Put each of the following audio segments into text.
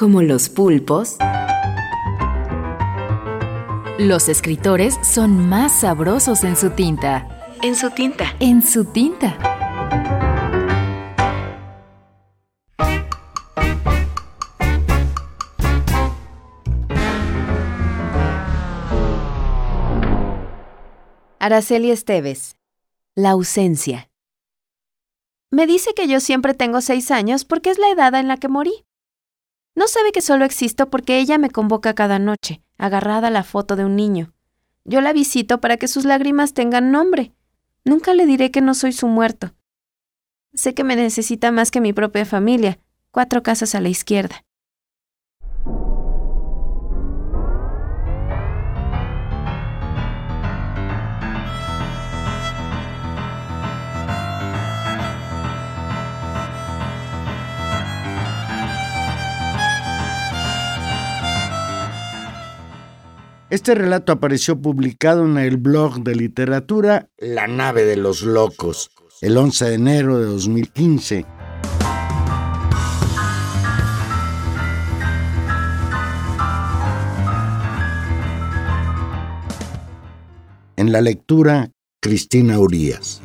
Como los pulpos, los escritores son más sabrosos en su tinta. En su tinta. En su tinta. Araceli Esteves. La ausencia. Me dice que yo siempre tengo seis años porque es la edad en la que morí. No sabe que solo existo porque ella me convoca cada noche, agarrada a la foto de un niño. Yo la visito para que sus lágrimas tengan nombre. Nunca le diré que no soy su muerto. Sé que me necesita más que mi propia familia, cuatro casas a la izquierda. Este relato apareció publicado en el blog de literatura La nave de los locos, el 11 de enero de 2015. En la lectura, Cristina Urias.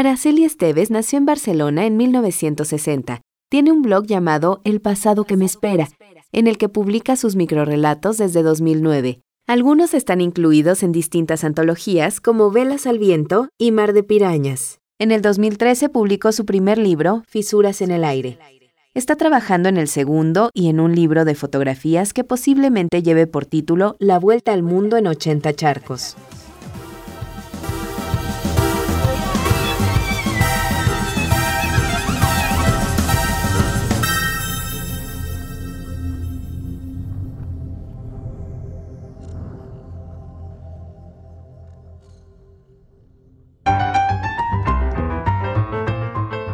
Araceli Esteves nació en Barcelona en 1960. Tiene un blog llamado El pasado que me espera, en el que publica sus microrelatos desde 2009. Algunos están incluidos en distintas antologías como Velas al viento y Mar de pirañas. En el 2013 publicó su primer libro, Fisuras en el aire. Está trabajando en el segundo y en un libro de fotografías que posiblemente lleve por título La vuelta al mundo en 80 charcos.